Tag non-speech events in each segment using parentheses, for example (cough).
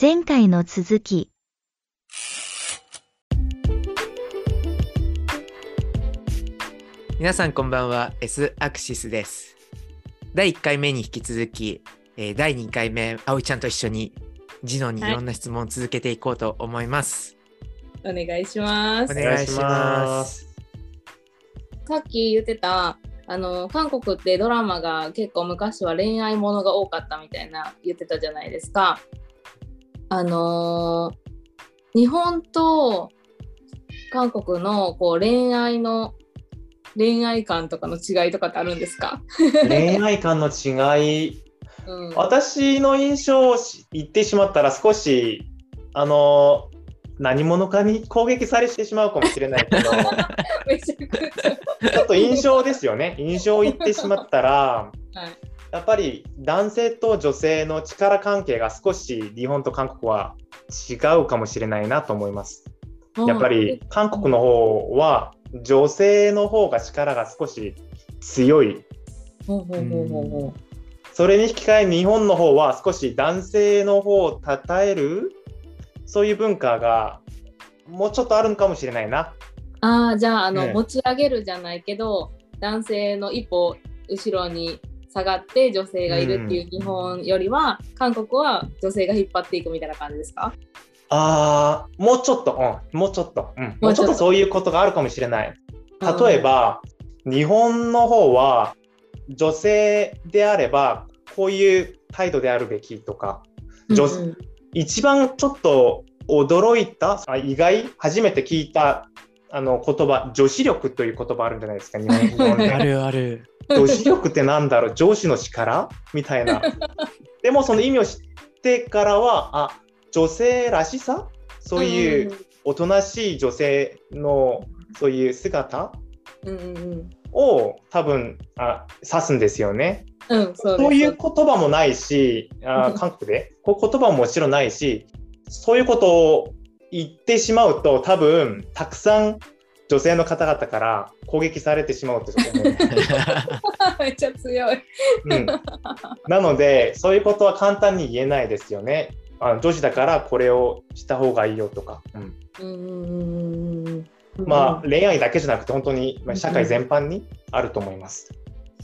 前回の続き。皆さんこんばんは S アクシスです第1回目に引き続き、えー第2回目葵ちゃんと一緒にジノにいろんな質問を続けていこうと思います、お願いします。お願いしますさっき言ってたあの韓国ってドラマが結構昔は恋愛ものが多かったみたいな言ってたじゃないですか。あのー日本と韓国のこう恋愛の恋愛観とかの違いとかってあるんですか、(laughs) 恋愛観の違い、うん、私の印象を言ってしまったら少し、あの、何者かに攻撃されてしまうかもしれないけど、(laughs) めちょっと印象ですよね。印象を言ってしまったら、はいやっぱり男性と女性の力関係が少し日本と韓国は違うかもしれないなと思います。やっぱり韓国の方は女性の方が力が少し強い。ほうほうほうほうほそれに引き換え日本の方は少し男性の方を称えるそういう文化がもうちょっとあるのかもしれないな。うああじゃああの、ね持ち上げるじゃないけど男性の一歩後ろに下がって女性がいるっていう日本よりは、韓国は女性が引っ張っていくみたいな感じですか？あーもうちょっと、うん、もうちょっと、うん、ももうちょっとそういうことがあるかもしれない。例えば、日本の方は女性であればこういう態度であるべきとか、女うんうん。一番ちょっと驚いたあ意外初めて聞いたあの言葉女子力という言葉あるんじゃないですか日本日本であるある女子力ってなんだろう？上司の力？みたいな。(laughs) でもその意味を知ってからはあ女性らしさ？そういうおとなしい女性のそういう姿？を多分あ指すんですよね。うん、うん、そうそういう言葉もないし、あ韓国で、こう言葉ももちろんないし、そういうことを言ってしまうと、多分たくさん女性の方々から攻撃されてしまうって思う、(laughs) めっちゃ強い。うん。なので、そういうことは簡単に言えないですよね。あの女子だからこれをした方がいいよとか。うんうんまあ、恋愛だけじゃなくて、本当にまあ社会全般にあると思います。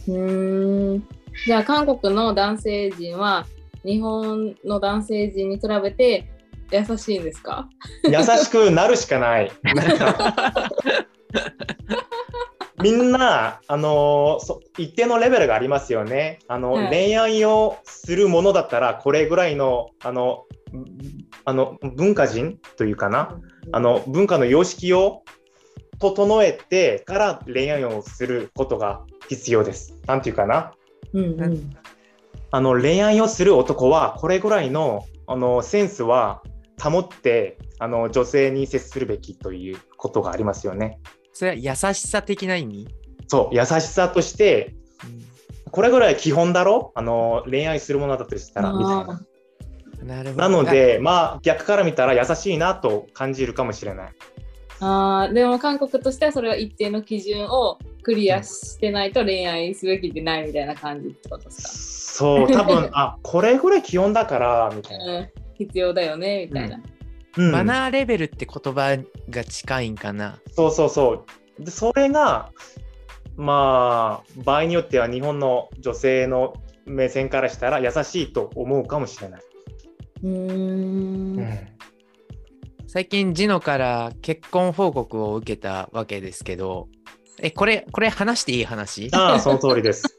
うーんじゃあ韓国の男性陣は日本の男性陣に比べて優しいんですか？優しくなるしかない。みんな、あのそ一定のレベルがありますよね。あの、はい恋愛をするものだったら、これぐらいの、あの、んあの文化人というかな、あの文化の様式を整えてから恋愛をすることが必要です。なんていうかな。うんうんあの恋愛をする男はこれぐらいのあのセンスは保ってあの女性に接するべきということがありますよね。それは優しさ的な意味、そう優しさとしてこれぐらい基本だろ？あの恋愛するものだとしたらみたいな。あなるほどなのでまあ逆から見たら優しいなと感じるかもしれない。あーでも韓国としてはそれは一定の基準をクリアしてないと恋愛すべきでないみたいな感じってことですそう多分あこれぐらい基本だからみたいか、な。うん、必要だよねみたいな、うん。マナーレベルって言葉が近いんかな。そうそうそう。でそれが、まあ、場合によっては日本の女性の目線からしたら優しいと思うかもしれない。うーん。うん。最近ジノから結婚報告を受けたわけですけど。えこれこれ話していい話？ああ、その通りです。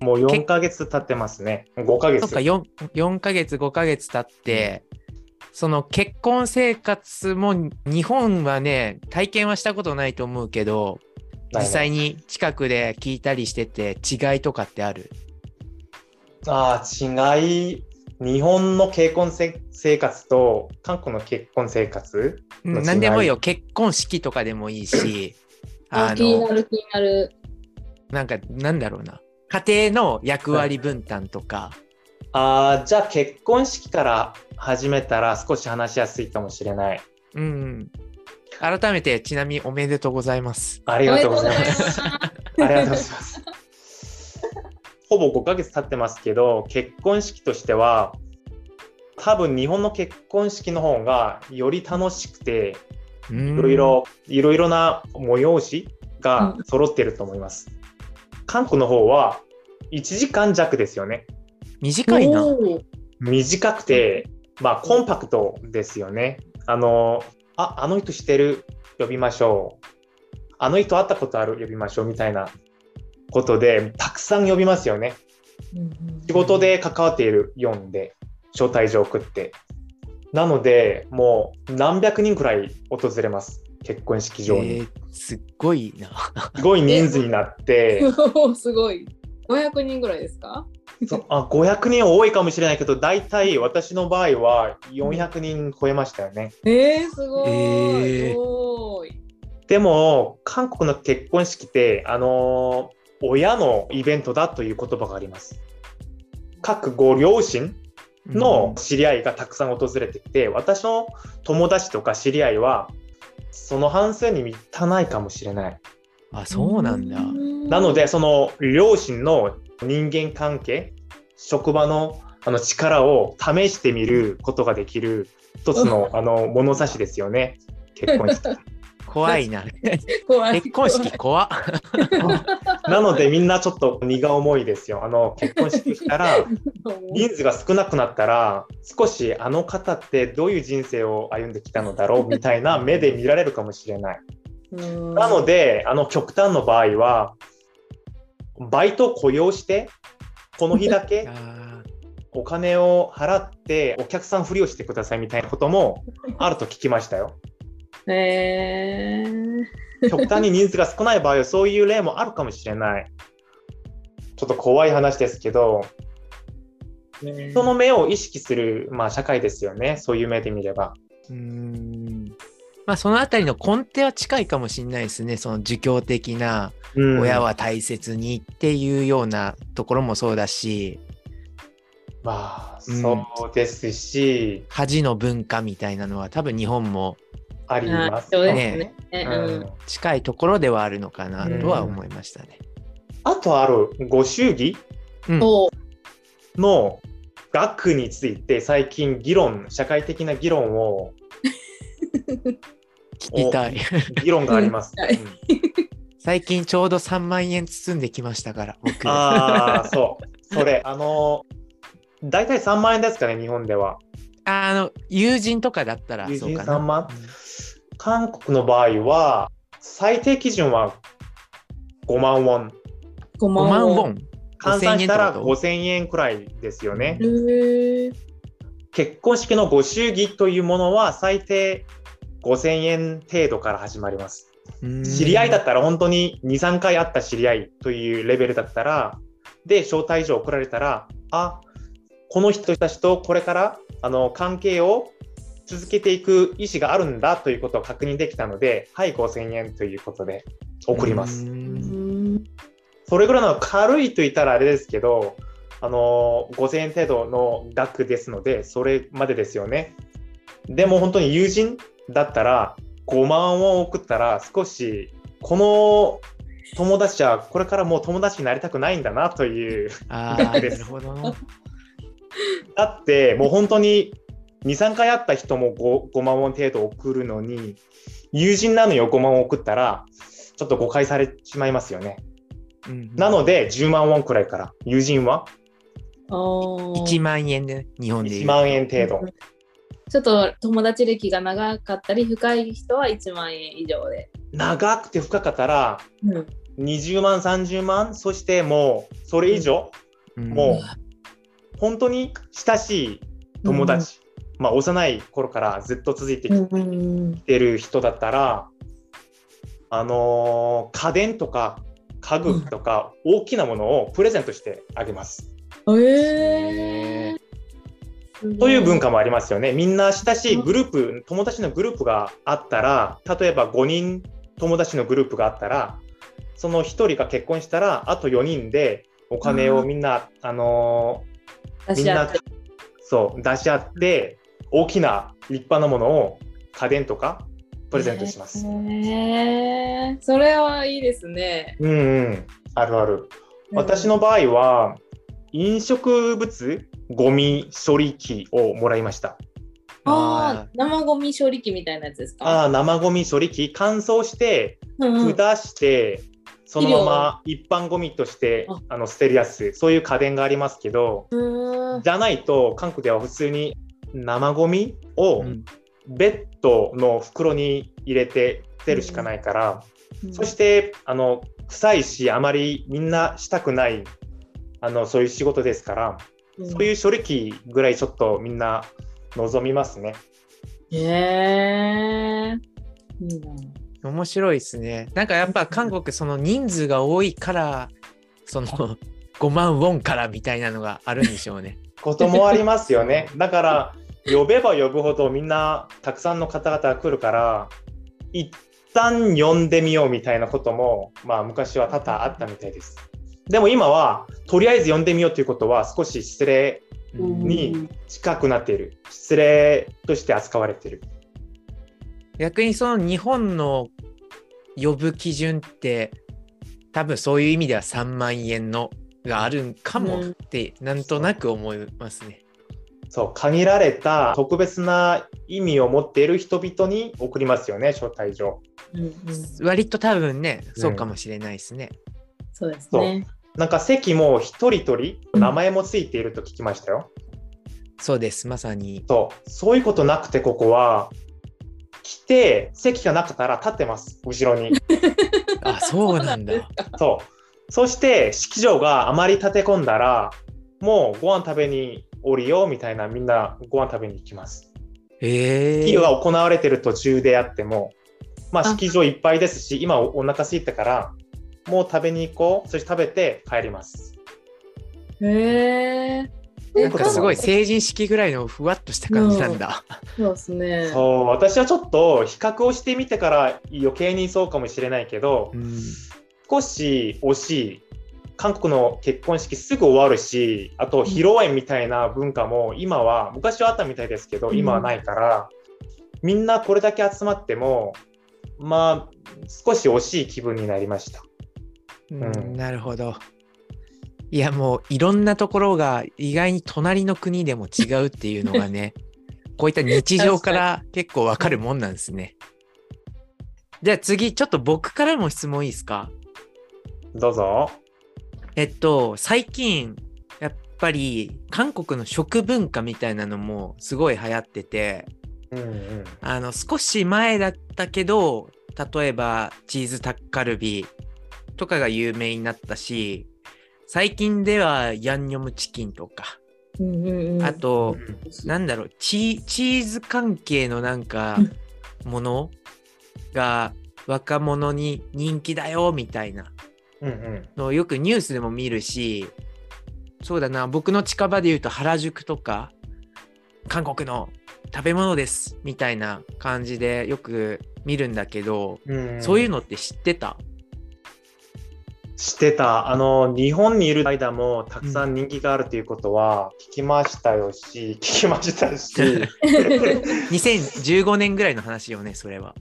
もう4ヶ月経ってますね。5ヶ月。そっか 4, 4ヶ月5ヶ月経って、その結婚生活も日本はね体験はしたことないと思うけど実際に近くで聞いたりしてて違いとかってある？ああ、違い、日本の結婚せ生活と韓国の結婚生活うんの違い。何でもいいよ。結婚式とかでもいいし (laughs) ああの気になる気になる。なんかなんだろうな家庭の役割分担とか、ああ、じゃあ結婚式から始めたら少し話しやすいかもしれない。うんうん、改めてちなみにおめでとうございます。ありがとうございます。ありがとうございます。ほぼ5ヶ月経ってますけど、結婚式としては、多分日本の結婚式の方がより楽しくて、いいろいろ、いろいろな催しが揃ってると思います。韓国の方は1時間弱ですよね。短いな。短くて、まあ、コンパクトですよね。あの、あ、あの人知ってる、呼びましょう。あの人会ったことある、呼びましょう、みたいなことで、たくさん呼びますよね。仕事で関わっている呼んで、招待状送って。なので、もう何百人くらい訪れます。結婚式場に。えーすっごいな。すごい人数になって、(laughs) すごい。500人ぐらいですか？そあ500人は多いかもしれないけど、大体私の場合は400人超えましたよね。えー、すごい。えー。でも、韓国の結婚式って、あのー親のイベントだという言葉があります。各ご両親の知り合いがたくさん訪れてきて、私の友達とか知り合いは、その半数に満たないかもしれない。あ、そうなんだ。なので、その両親の人間関係、職場のあの力を試してみることができる一つの (laughs) あの物差しですよね。結婚式。(laughs) (laughs) 怖いな。(laughs) 怖い結婚式怖っ。なのでみんなちょっと荷が重いですよ。あの結婚式したら (laughs) 人数が少なくなったら少しあの方ってどういう人生を歩んできたのだろうみたいな目で見られるかもしれない。なのであの極端の場合はバイト雇用してこの日だけ (laughs) あお金を払ってお客さんふりをしてくださいみたいなこともあると聞きましたよ。えー、極端に人数が少ない場合はそういう例もあるかもしれない。ちょっと怖い話ですけど、人の目を意識する、まあ、社会ですよね。そういう目で見れば。ーうーん。まあそのあたりの根底は近いかもしれないですね。その儒教的なうん親は大切にっていうようなところもそうだし、まあ、うんそうですし、恥の文化みたいなのは多分日本もありあますそうですねね。ううんん近いところではあるのかなとは思いましたね。あとあるご祝儀の額について最近議論、社会的な議論を、(laughs) 聞きたい。議論があります。最近ちょうど3万円包んできましたから、僕。ああ、そう。それ、あの、大体3万円ですかね、日本では。あの、友人とかだったら友人そうかな。3万？韓国の場合は、最低基準は5万ウォン。5 5万ウォン。換算したら5000円ってこと？5000円くらいですよね結婚式のご祝儀というものは最低5000円程度から始まります。知り合いだったら本当に2、3回会った知り合いというレベルだったら、で、招待状送られたら、あ、この人たちとこれからあの関係を続けていく意思があるんだということを確認できたので、はい、5000円ということで送ります。それぐらいの軽いと言ったらあれですけど、あの5000円程度の額ですので、それまでですよね。でも本当に友人だったら、5万を送ったら、少し、この友達はこれからもう友達になりたくないんだなという。ああ、なでするほどな。だって、もう本当に2、3回会った人も 5, 5万ウォン程度送るのに、友人なのに5万を送ったら、ちょっと誤解されてしまいますよね。うんなので、10万ウォンくらいから、友人は？あー1万円でね、日本で言1う。万円程度。ちょっと友達歴が長かったり深い人は1万円以上で。長くて深かったら、うん20万、30万、そしてもう、それ以上、うんもう、本当に親しい友達、まあ、幼い頃からずっと続いてきてる人だったら、あのー家電とか家具とか大きなものをプレゼントしてあげます。うん。えーという文化もありますよね。みんな親しいグループ、友達のグループがあったら、例えば5人友達のグループがあったら、その1人が結婚したら、あと4人でお金をみんな、あのーみんなそう出し合って、大きな立派なものを家電とかプレゼントします。へーそれはいいですね。うんうん、あるある。私の場合は、飲食物ゴミ処理機をもらいました。ああ、生ゴミ処理機みたいなやつですか？ああ、生ゴミ処理機、乾燥して、うんうん。下して、そのまま一般ゴミとしてあ。あの捨てるやつ、そういう家電がありますけど、じゃないと、韓国では普通に生ゴミをうんベッドの袋に入れて捨てるしかないから、そしてあの臭いし、あまりみんなしたくないあのそういう仕事ですから、うんそういう処理機ぐらいちょっとみんな望みますね。へえいいな。面白いですね。なんかやっぱ韓国その人数が多いから、その5万ウォンからみたいなのがあるんでしょうね。こともありますよね。だから、呼べば呼ぶほどみんなたくさんの方々が来るから、一旦呼んでみようみたいなことも、まあ昔は多々あったみたいです。でも今は、とりあえず呼んでみようということは少し失礼に近くなっている。失礼として扱われている。逆にその日本の呼ぶ基準って多分そういう意味では3万円のがあるんかもってなんとなく思いますね。そう、限られた特別な意味を持っている人々に送りますよね、招待状。うんうん、割と多分ねそうかもしれないですね。そうですね。なんか席も一人一人名前もついていると聞きましたよ。そうですまさに。そう、そういうことなくて、ここは、来て、席がなかったら立ってます、後ろに。(laughs) あそうなんだ。そう。そして、式場があまり立て込んだら、もうご飯食べに降りようみたいな、みんなご飯食べに行きます。へえ式が行われてる途中であっても、まあ、あ式場いっぱいですし、今おお腹空いたから、もう食べに行こう、そして食べて帰ります。へえ。なんかすごい成人式ぐらいのふわっとした感じなんだ。そうですね。そう、私はちょっと比較をしてみてから余計にそうかもしれないけど、うん少し惜しい。韓国の結婚式すぐ終わるし、あと披露宴みたいな文化も今は、昔はあったみたいですけど、うん今はないから、みんなこれだけ集まっても、まあ、少し惜しい気分になりました。うんなるほど。いやもういろんなところが意外に隣の国でも違うっていうのがね (laughs) こういった日常から結構わかるもんなんですね。じゃあ次ちょっと僕からも質問いいですか？どうぞ。えっと最近やっぱり韓国の食文化みたいなのもすごい流行っててうんうん。あの少し前だったけど例えばチーズタッカルビとかが有名になったし最近ではヤンニョムチキンとか、うんうんうん、あとなんだろうチチーズ関係のなんかものが若者に人気だよみたいなうんうん。のをよくニュースでも見るしそうだな僕の近場で言うと原宿とか韓国の食べ物ですみたいな感じでよく見るんだけど、うんそういうのって知ってた？知ってた。あの、日本にいる間もたくさん人気があるということは聞きましたよし、聞きましたし、(laughs) 2015年ぐらいの話よねそれは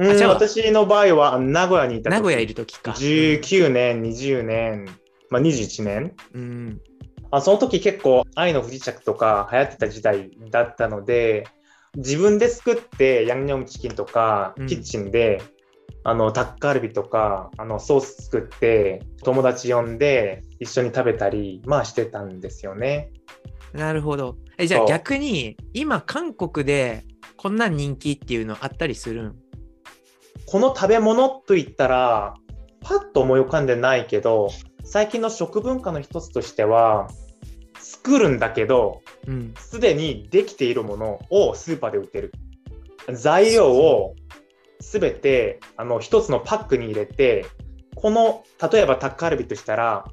うん、じゃあ私の場合は名古屋にいた時。名古屋いる時か。19年、20年、まあ、21年。うん。あその時結構愛の不時着とか流行ってた時代だったので、自分で作ってヤンニョムチキンとか、うん。キッチンで、あの、タッカルビとか、あの、ソース作って、友達呼んで一緒に食べたり、まあしてたんですよね。なるほど。えじゃあ逆に今韓国でこんなん人気っていうのあったりするん？この食べ物といったら、パッと思い浮かんでないけど、最近の食文化の一つとしては、作るんだけど、うん。すでにできているものをスーパーで売ってる。材料をすべてあの一つのパックに入れて、この例えばタッカルビとしたら、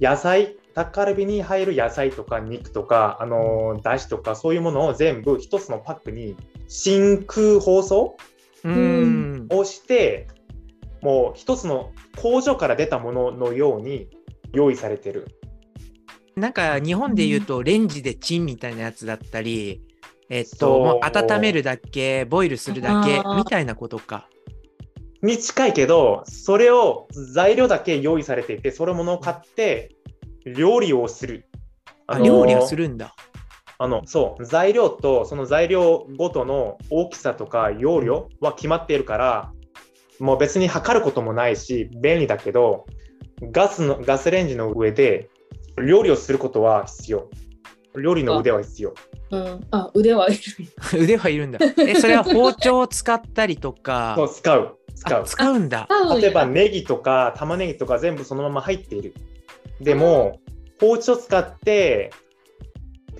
野菜、タッカルビに入る野菜とか肉とか、あのだしとかそういうものを全部一つのパックに真空包装うんをして、もう一つの工場から出たもののように用意されてる。なんか日本で言うとレンジでチンみたいなやつだったり、えっと、もう温めるだけ、ボイルするだけみたいなことか。に近いけど、それを材料だけ用意されていて、それものを買って料理をするあ、の料理はするんだ。あのそう。材料とその材料ごとの大きさとか容量は決まっているからもう別に測ることもないし便利だけどガスのガスレンジの上で料理をすることは必要。料理の腕は必要。うん、あ腕はいる。(laughs) 腕はいるんだ。え、それは包丁を使ったりとか？(laughs) そう。使う。使あう使うんだ。例えばネギとか玉ねぎとか全部そのまま入っている。でも包丁使って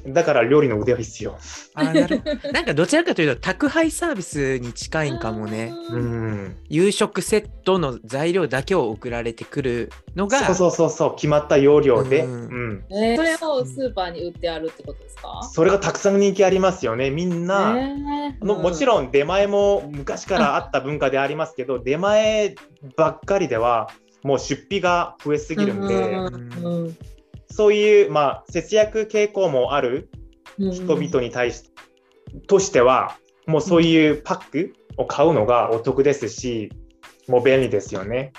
だから料理の腕は必要。あなるほど。(laughs) なんかどちらかというと宅配サービスに近いんかもね。う。ん。夕食セットの材料だけを送られてくるのが、そうそうそうそう決まった容量で、ううん。んえーそれをスーパーに売ってあるってことですか？それがたくさん人気ありますよねみんな、ねあのもちろん出前も昔からあった文化でありますけど、出前ばっかりではもう出費が増えすぎるんで、うんうんそういう、まあ、節約傾向もあるうん人々に対し,、としてはもうそういうパックを買うのがお得ですし、もう便利ですよね。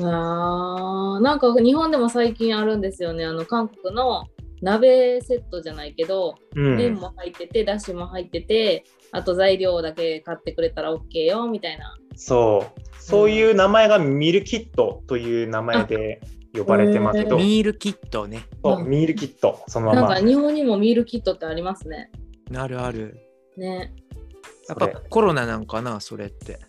あーなんか日本でも最近あるんですよね。あの韓国の鍋セットじゃないけど、うん。麺も入っててだしも入っててあと材料だけ買ってくれたら OK よみたいな。そう。そういう名前がミルキットという名前で呼ばれてますけど、ミールキットね。そうミルキットそのままなんか。日本にもミールキットってありますねあるある。ねやっぱコロナなんかな、それって。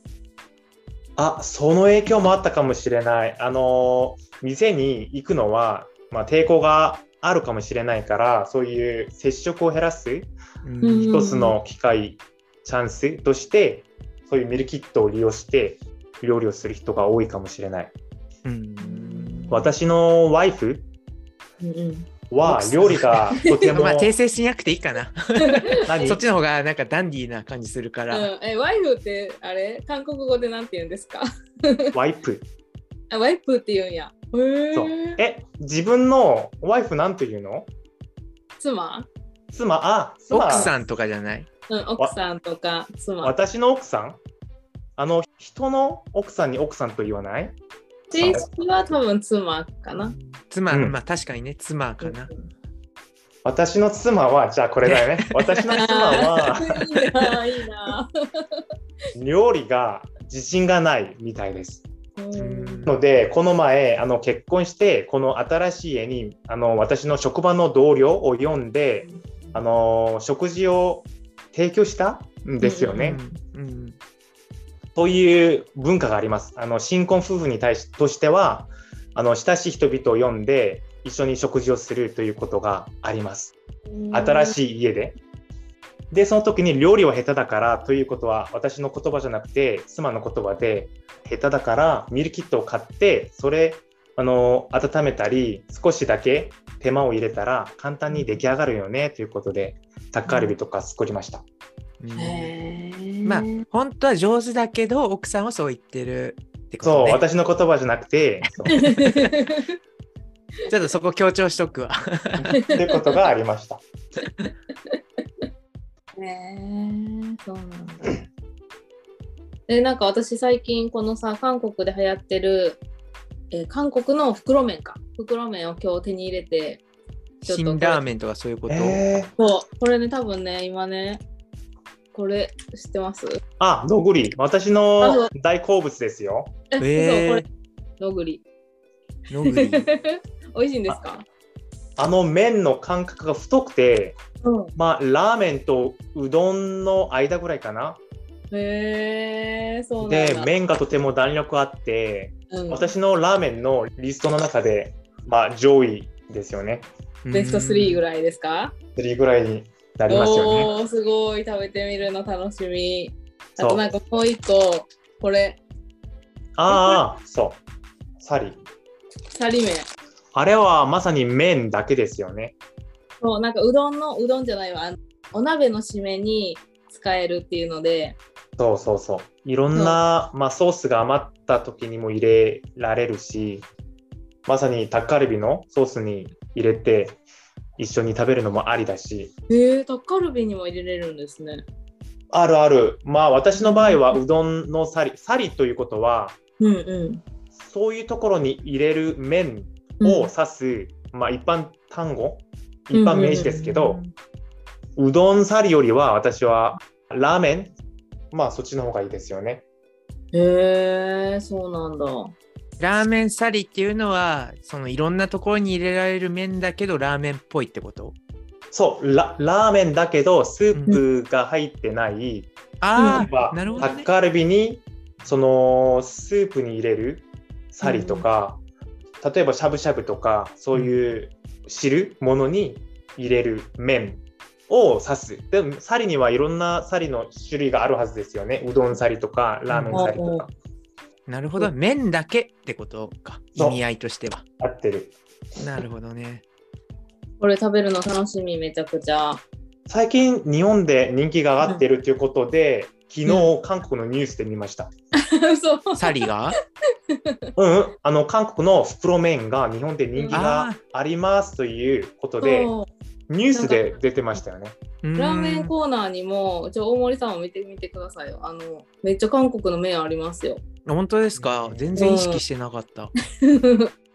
あその影響もあったかもしれない。あの店に行くのは、まあ、抵抗があるかもしれないからそういう接触を減らす一つの機会、チャンスとしてそういうミルキットを利用して料理をする人が多いかもしれない。うん私のワイフは料理がとても。(laughs) まあ訂正しなくていいかな。(laughs) 何？そっちの方がなんかダンディーな感じするから。うん、えワイフってあれ？韓国語でなんて言うんですか？(laughs) ワイプ。あワイフって言うんや。そう。え自分のワイフなんて言うの？妻？妻？あ妻。奥さんとかじゃない？うん、奥さんとか妻。私の奥さん？あの人の奥さんに奥さんと言わない？正式は多分妻かな。妻、うん。まあ確かにね、妻かな。私の妻はじゃあこれだよね。(laughs) 私の妻はいいな、いいな。料理が自信がないみたいです。うん。のでこの前あの結婚してこの新しい家にあの私の職場の同僚を呼んであの食事を提供したんですよね、うん。うんそういう文化があります。あの新婚夫婦に対しとしては、あの親しい人々を呼んで一緒に食事をするということがあります。新しい家で。で、その時に料理は下手だからということは私の言葉じゃなくて妻の言葉で下手だからミルキットを買ってそれあの温めたり少しだけ手間を入れたら簡単に出来上がるよねということでタッカルビとか作りました。まあ本当は上手だけど奥さんはそう言ってるってこそう、とね。私の言葉じゃなくて、そ (laughs) うちょっとそこ強調しとくわ。ということがありました。(laughs) へえそうなんだ。でなんか私最近このさ韓国で流行ってる、えー韓国の袋麺か袋麺を今日手に入れてちょっと辛ラーメンとかそういうこと？えー、そうこれね多分ね今ねこれ知ってます？あ、どぐり。私のう大好物ですよ。え、えそうこれどぐりー、のぐり。(laughs) 美味しいんですか？あの麺の感覚が太くて、うんまあ、ラーメンとうどんの間ぐらいかな。へえそうなんでだ。、麺がとても弾力あって、うん、私のラーメンのリストの中で、まあ、上位ですよね。ベスト3ぐい。らいですか3ぐらいになりますよね。すごい食べてみるの楽しみ。あとなんかもう一個これああ、そう。サリ。サリ麺。あれはまさに麺だけですよね。そうなんかうどんのうどんじゃないわお鍋の締めに使えるっていうのでそうそうそう。いろんな、まあ、ソースが余った時にも入れられるし、まさにタッカルビのソースに入れて一緒に食べるのもありだし、へえタッカルビにも入れれるんですね。あるある。まあ私の場合はうどんのサリ。サリということは、うんうん。そういうところに入れる麺を指す、まあ一般単語一般名詞ですけど、うどんサリよりは私はラーメン、まあそっちの方がいいですよね。へえ、そうなんだ。ラーメンサリっていうのは、そのいろんなところに入れられる麺だけど、ラーメンっぽいってこと？そうラ、ラーメンだけど、スープが入ってない、あ例えばあ、なるほど、ね。タッカルビにそのスープに入れるサリとか、例えばしゃぶしゃぶとかそういう汁物に入れる麺を指す。でもサリにはいろんなサリの種類があるはずですよね。うどんサリとかラーメンサリとかなるほど。麺だけってことか。意味合いとしては。合ってるなるほどね。これ食べるの楽しみ、めちゃくちゃ。最近日本で人気が上がってるということで、昨日韓国のニュースで見ました (laughs) そう。サリが？(laughs) うん、あの韓国の袋麺が日本で人気あがありますということで、ニュースで出てましたよね。ラーメンーコーナーにも、ちょ大森さんも見てみてくださいよ。あの、めっちゃ韓国の麺ありますよ。ン本当ですか？全然意識してなかった。(laughs)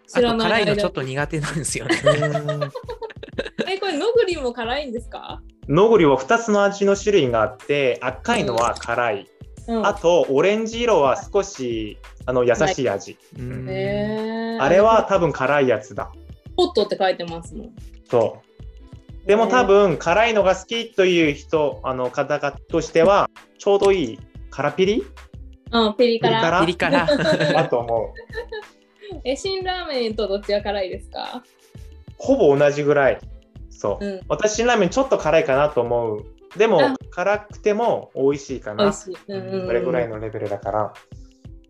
知ら辛いのちょっと苦手なんですよね。(laughs) え、これ、のぐりも辛いんですか？のぐりは2つの味の種類があって赤いのは辛い、うん。あとオレンジ色は少しあの優しい味、あれは多分辛いやつだ。ホットって書いてますもん。そう。でも多分辛いのが好きという人あの方々としてはちょうどいい辛ピリ？うん、ピリ辛。ピリ辛。だ (laughs) と思う。(laughs) え、辛ラーメンとどっちが辛いですか？ほぼ同じぐらい。そう、うん。私辛ラーメンちょっと辛いかなと思う。でもあ。辛くても美味しいかな。美味しい。うんれぐらいのレベルだから、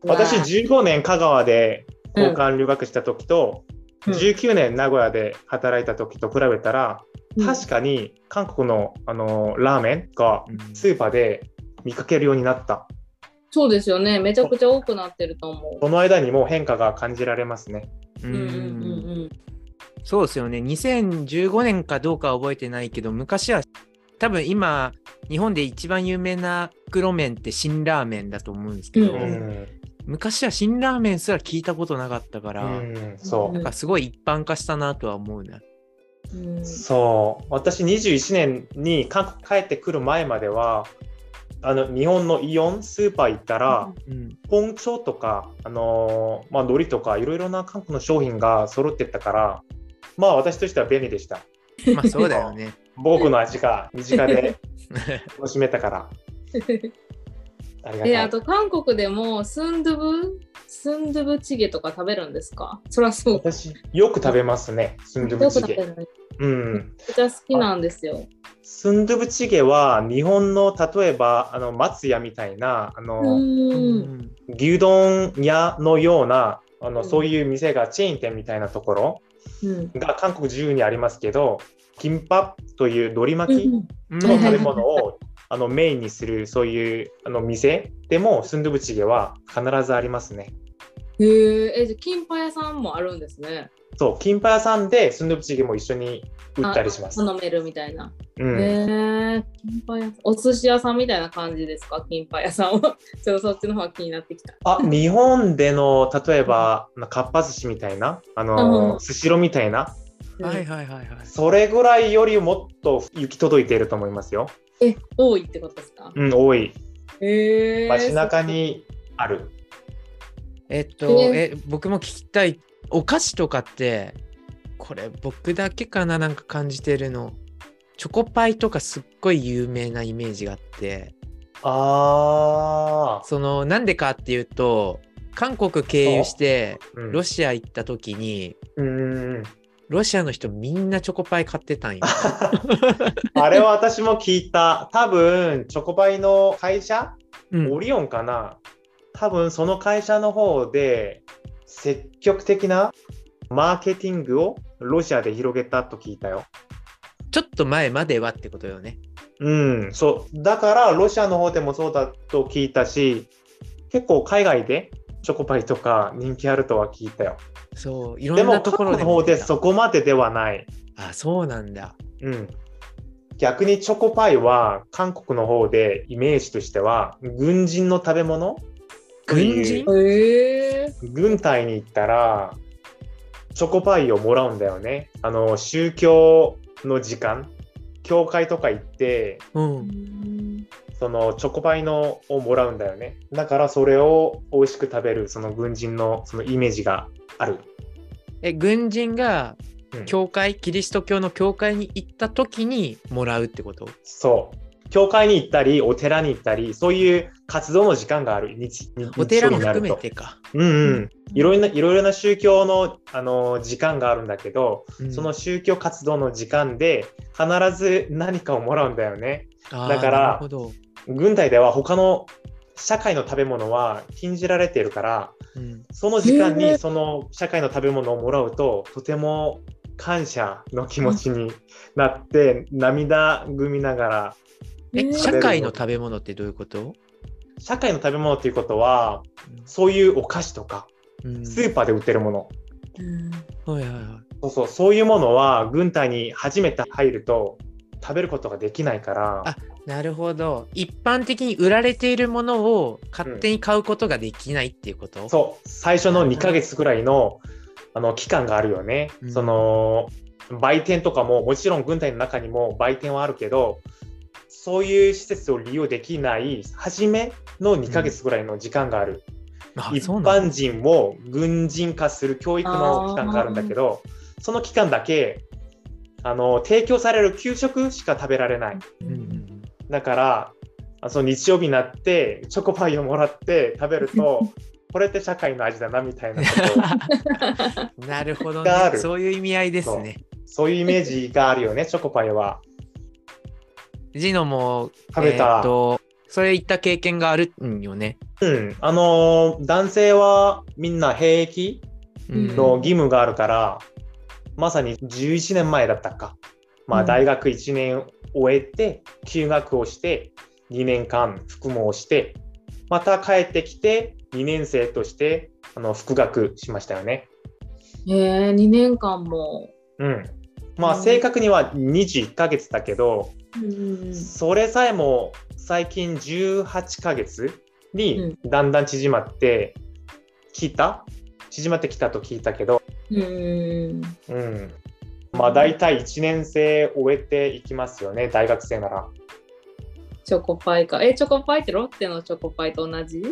私15年香川でうん。交換留学した時と、うん。19年名古屋で働いた時と比べたら、うん。確かに韓国のあのラーメンがうん。スーパーで見かけるようになった。そうですよね。めちゃくちゃ多くなってると思その間にも変化が感じられますね。うう。うんうんうんそうですよね。2015年かどうかは覚えてないけど、昔は多分今、日本で一番有名な袋麺って辛ラーメンだと思うんですけど、ううんん、昔は辛ラーメンすら聞いたことなかったから、うんそうなんかすごい一般化したなとは思うな。うん。そう私21年に韓国帰ってくる前まではあの日本のイオンスーパー行ったら、うん。ポンチョとか、あのーまあ、海苔とかいろいろな韓国の商品が揃ってたからまあ私としては便利でしたまあそうだよね。(laughs) 母国の味が身近で楽しめたから (laughs) ありがたい。え、あと韓国でもスンドゥブ？スンドゥブチゲとか食べるんですか？そらそう。私よく食べますね。スンドゥブチゲ。うん。っちゃ好きなんですよ。スンドゥブチゲは日本の例えばあの松屋みたいなあの、牛丼屋のようなあの、うん。そういう店がチェーン店みたいなところうん。が韓国中にありますけどキンパという海苔巻き、うん。の食べ物をあのメインにするそういうあの店でもスンドゥブチゲは必ずありますね。へえ、え、じゃあキンパ屋さんもあるんですね。そう、キンパ屋さんでスンドゥブチゲも一緒に売ったりします。頼めるみたいな。うん、へえ、キンパ屋。お寿司屋さんみたいな感じですか、キンパ屋さんは。(laughs) ちょっとそっちの方が気になってきた。あ日本での例えばかっぱ寿司みたいな？あの、うんスシローみたいな？はいはいはいはい。それぐらいよりもっと行き届いていると思いますよ。え、多いってことですか？うん、多い。へえ。街中にある。えっと、ええ、僕も聞きたい。お菓子とかって、これ僕だけかな？なんか感じてるの。チョコパイとかすっごい有名なイメージがあって、あそのなんでかっていうと、韓国経由してロシア行った時に、うん。ロシアの人みんなチョコパイ買ってたんよ。(laughs) あれは私も聞いた。多分、チョコパイの会社、うんオリオンかな多分その会社の方で積極的なマーケティングをロシアで広げたと聞いたよ。ちょっと前まではってことよね。うん、そう。だからロシアの方でもそうだと聞いたし、結構海外でチョコパイとか人気あるとは聞いたよ。そう、いろでもんなところ韓国の方でそこまでではない。あ、そうなんだ。うん。逆にチョコパイは韓国の方でイメージとしては軍人の食べ物？軍人？軍隊に行ったらチョコパイをもらうんだよね。あの宗教の時間、教会とか行って、うん。そのチョコパイのをもらうんだよね。だからそれを美味しく食べるその軍人のそのイメージがある。え、軍人がうん教会、キリスト教の教会に行った時にもらうってこと？そう。教会に行ったり、お寺に行ったり、そういう活動の時間がある。日日お寺も含めてか。うんうん。いろいろな、いろいろな宗教の、あの、時間があるんだけど、うんその宗教活動の時間で必ず何かをもらうんだよね。だから。軍隊では他の社会の食べ物は禁じられているから、うん。その時間にその社会の食べ物をもらうと、とても感謝の気持ちになって、涙ぐみながら、え、ね社会の食べ物ってどういうこと？社会の食べ物っていうことは、そういうお菓子とか、うん。スーパーで売ってるもの、はいはいはい。そうそう、そういうものは軍隊に初めて入ると食べることができないからあ、なるほど。一般的に売られているものを勝手に買うことができないっていうこと、そう、最初の2ヶ月ぐらいのあの期間があるよね。うんその売店とかももちろん軍隊の中にも売店はあるけど、そういう施設を利用できない初めの2ヶ月ぐらいの時間がある。うなんだ般人を軍人化する教育の期間があるんだけど、その期間だけあの提供される給食しか食べられない。うんうんだから、あその日曜日になってチョコパイをもらって食べると、(laughs) これって社会の味だなみたいなこと (laughs) なるほどね。そういう意味合いですね。そういうイメージがあるよね、チョコパイは。ジノも、食べたえーっと、それ言った経験があるんよね。うん。あのー男性はみんな兵役うんの義務があるから、まさに11年前だったか。まあ、うん大学1年終えて、休学をして、2年間服務をして、また帰ってきて、2年生としてあの復学しましたよね。へえ2年間も。うん。まあ、うん正確には21ヶ月だけど、うんそれさえも最近18ヶ月にだんだん縮まってきた、縮まってきたと聞いたけど、うんうん。まあ大体1年生終えていきますよね、大学生なら。チョコパイか。え、チョコパイってロッテのチョコパイと同じ？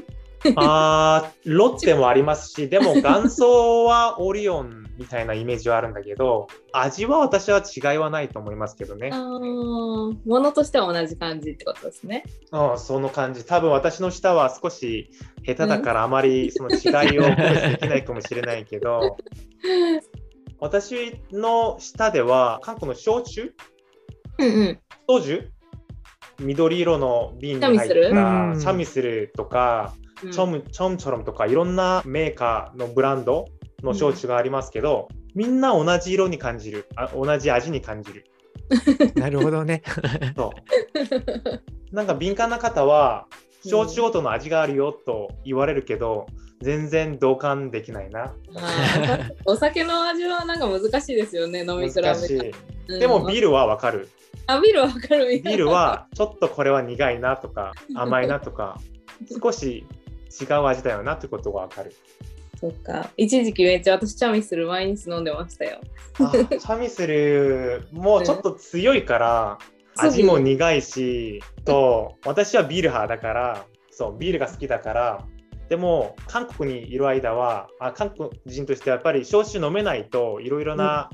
あーロッテもありますし、でも元祖はオリオンみたいなイメージはあるんだけど、味は私は違いはないと思いますけどねものとしては同じ感じってことですね。うん、その感じ。多分私の舌は少し下手だからあまりその違いを区別できないかもしれないけど、(laughs) 私の舌では韓国の焼酎？うんうん。ソジュ緑色の瓶に入ったチャミスル？うん。チャミスルとか、うん。チョムチョムチョロムとかいろんなメーカーのブランドの焼酎がありますけど、みんな同じ色に感じる。あ同じ味に感じる。(laughs) なるほどね。そう。なんか敏感な方は焼酎ごとの味があるよと言われるけど、全然同感できないな。お酒の味はなんか難しいですよね、飲み比べうん。でもビールはわかる。あ、ビールわかる。ビールはちょっとこれは苦いなとか (laughs) 甘いなとか少し違う味だよなってことがわかる。そっか。一時期めっちゃ私、チャミスル毎日飲んでましたよ。あチャミスルもちょっと強いから (laughs) 味も苦いしと私はビール派だからそうビールが好きだからでも韓国にいる間はあ韓国人としてはやっぱり焼酎飲めないといろいろな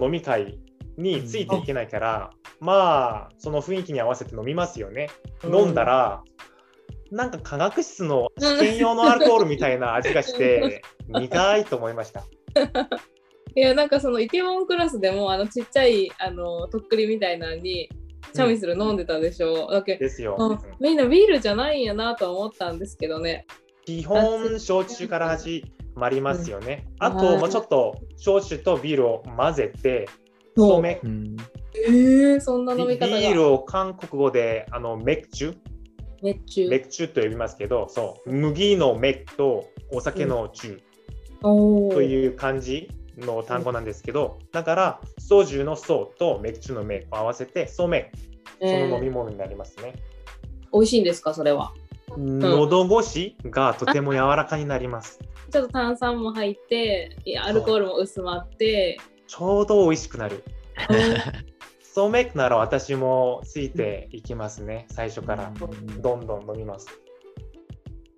飲み会についていけないから、まあその雰囲気に合わせて飲みますよね、うん。飲んだらなんか化学室の試験用のアルコールみたいな味がして (laughs) 苦いと思いました。(laughs) いや、なんかそのイテウォンクラスでも、あのちっちゃいあのとっくりみたいなのに、チャミスル飲んでたでしょ。だけですよ、みんなビールじゃないんやなと思ったんですけどね。基本焼酎から始まりますよね。うん。あともうちょっと焼酎とビールを混ぜて、そう。そうめ。うん。えー、そんなビ飲み方が。ビールを韓国語であのメクチュ、熱中。メクチュと呼びますけど、そう。麦のメクとお酒のチュおー。という漢字の単語なんですけど、だからソジュのソとメクチュのメを合わせてソメ、そえー。の飲み物になりますね。美味しいんですか、それは？喉越しがとても柔らかになります。ちょっと炭酸も入って、いやアルコールも薄まって、ちょうど美味しくなる。ソーメイクなら私もついていきますね、最初から。どんどん飲みます。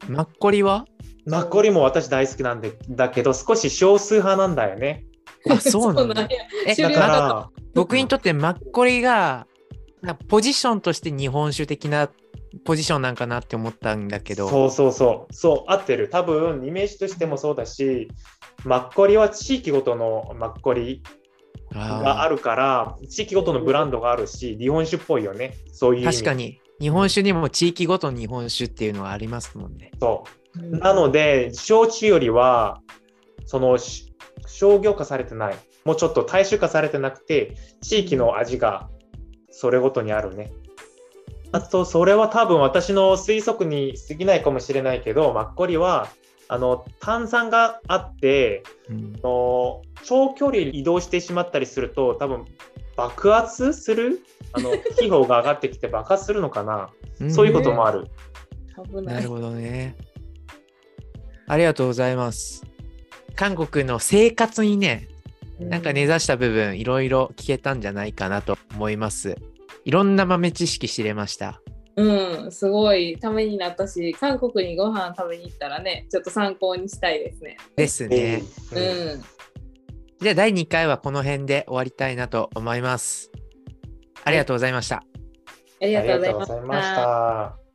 マッコリは？マッコリも私大好きなんでだけど、少し少数派なんだよね。あ、そうなんだ。(laughs) だから、僕にとってマッコリが、ポジションとして日本酒的なポジションなんかなって思ったんだけど。そうそうそう、そう、合ってる。多分、イメージとしてもそうだし、マッコリは地域ごとのマッコリがある。るから、地域ごとのブランドがあるし、日本酒っぽいよね。そういう確か。に。日本酒にも地域ごとに日本酒っていうのはありますもんね。そう。たなので、焼酎よりは、その、し商業化されてない。もうちょっと大衆化されてなくて、地域の味がそれごとにあるね。あと、それは多分私の推測に過ぎないかもしれないけど、マッコリは、あの、炭酸があって、うんあの長距離移動してしまったりすると、多分爆発するあの気泡が上がってきて (laughs) 爆発するのかな、そういうこともある。危なる。ほどね。ありがとうございます。韓国の生活にね、なんか根ざした部分、いろいろ聞けたんじゃないかなと思います。いろんな豆知識知れました。うん、すごいためになったし、韓国にご飯食べに行ったらね、ちょっと参考にしたいですね。ですね。ううんん。じゃあ第2回はこの辺で終わりたいなと思います。ありがとうございました。ありありががとうございました。